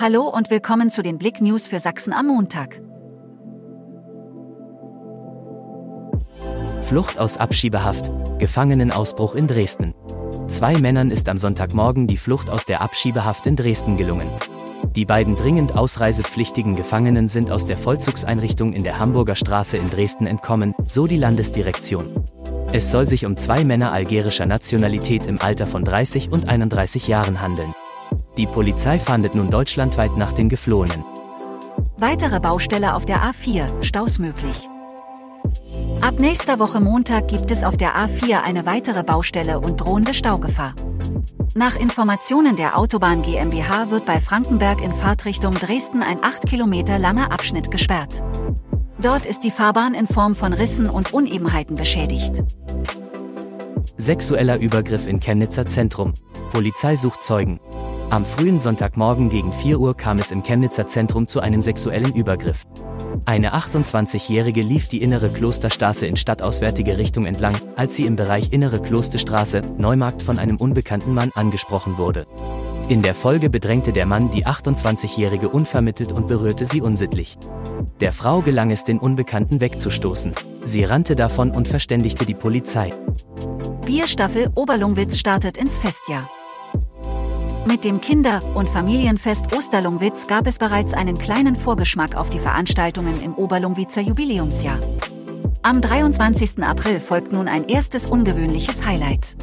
Hallo und willkommen zu den Blick News für Sachsen am Montag. Flucht aus Abschiebehaft, Gefangenenausbruch in Dresden. Zwei Männern ist am Sonntagmorgen die Flucht aus der Abschiebehaft in Dresden gelungen. Die beiden dringend ausreisepflichtigen Gefangenen sind aus der Vollzugseinrichtung in der Hamburger Straße in Dresden entkommen, so die Landesdirektion. Es soll sich um zwei Männer algerischer Nationalität im Alter von 30 und 31 Jahren handeln. Die Polizei fahndet nun deutschlandweit nach den Geflohenen. Weitere Baustelle auf der A4, Staus möglich. Ab nächster Woche Montag gibt es auf der A4 eine weitere Baustelle und drohende Staugefahr. Nach Informationen der Autobahn GmbH wird bei Frankenberg in Fahrtrichtung Dresden ein 8 Kilometer langer Abschnitt gesperrt. Dort ist die Fahrbahn in Form von Rissen und Unebenheiten beschädigt. Sexueller Übergriff in Chemnitzer Zentrum. Polizei sucht Zeugen. Am frühen Sonntagmorgen gegen 4 Uhr kam es im Chemnitzer Zentrum zu einem sexuellen Übergriff. Eine 28-Jährige lief die innere Klosterstraße in stadtauswärtige Richtung entlang, als sie im Bereich innere Klosterstraße, Neumarkt von einem unbekannten Mann angesprochen wurde. In der Folge bedrängte der Mann die 28-Jährige unvermittelt und berührte sie unsittlich. Der Frau gelang es, den Unbekannten wegzustoßen. Sie rannte davon und verständigte die Polizei. Bierstaffel Oberlungwitz startet ins Festjahr. Mit dem Kinder- und Familienfest Osterlungwitz gab es bereits einen kleinen Vorgeschmack auf die Veranstaltungen im Oberlungwitzer Jubiläumsjahr. Am 23. April folgt nun ein erstes ungewöhnliches Highlight.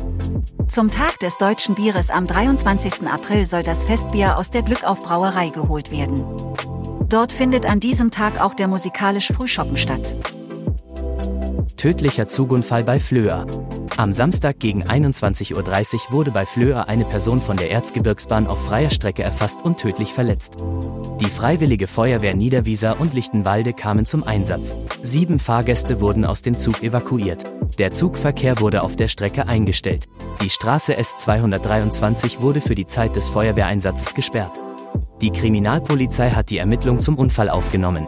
Zum Tag des deutschen Bieres am 23. April soll das Festbier aus der Glückaufbrauerei geholt werden. Dort findet an diesem Tag auch der musikalisch Frühschoppen statt. Tödlicher Zugunfall bei Flöa. Am Samstag gegen 21.30 Uhr wurde bei Flöa eine Person von der Erzgebirgsbahn auf freier Strecke erfasst und tödlich verletzt. Die Freiwillige Feuerwehr Niederwieser und Lichtenwalde kamen zum Einsatz. Sieben Fahrgäste wurden aus dem Zug evakuiert. Der Zugverkehr wurde auf der Strecke eingestellt. Die Straße S223 wurde für die Zeit des Feuerwehreinsatzes gesperrt. Die Kriminalpolizei hat die Ermittlung zum Unfall aufgenommen.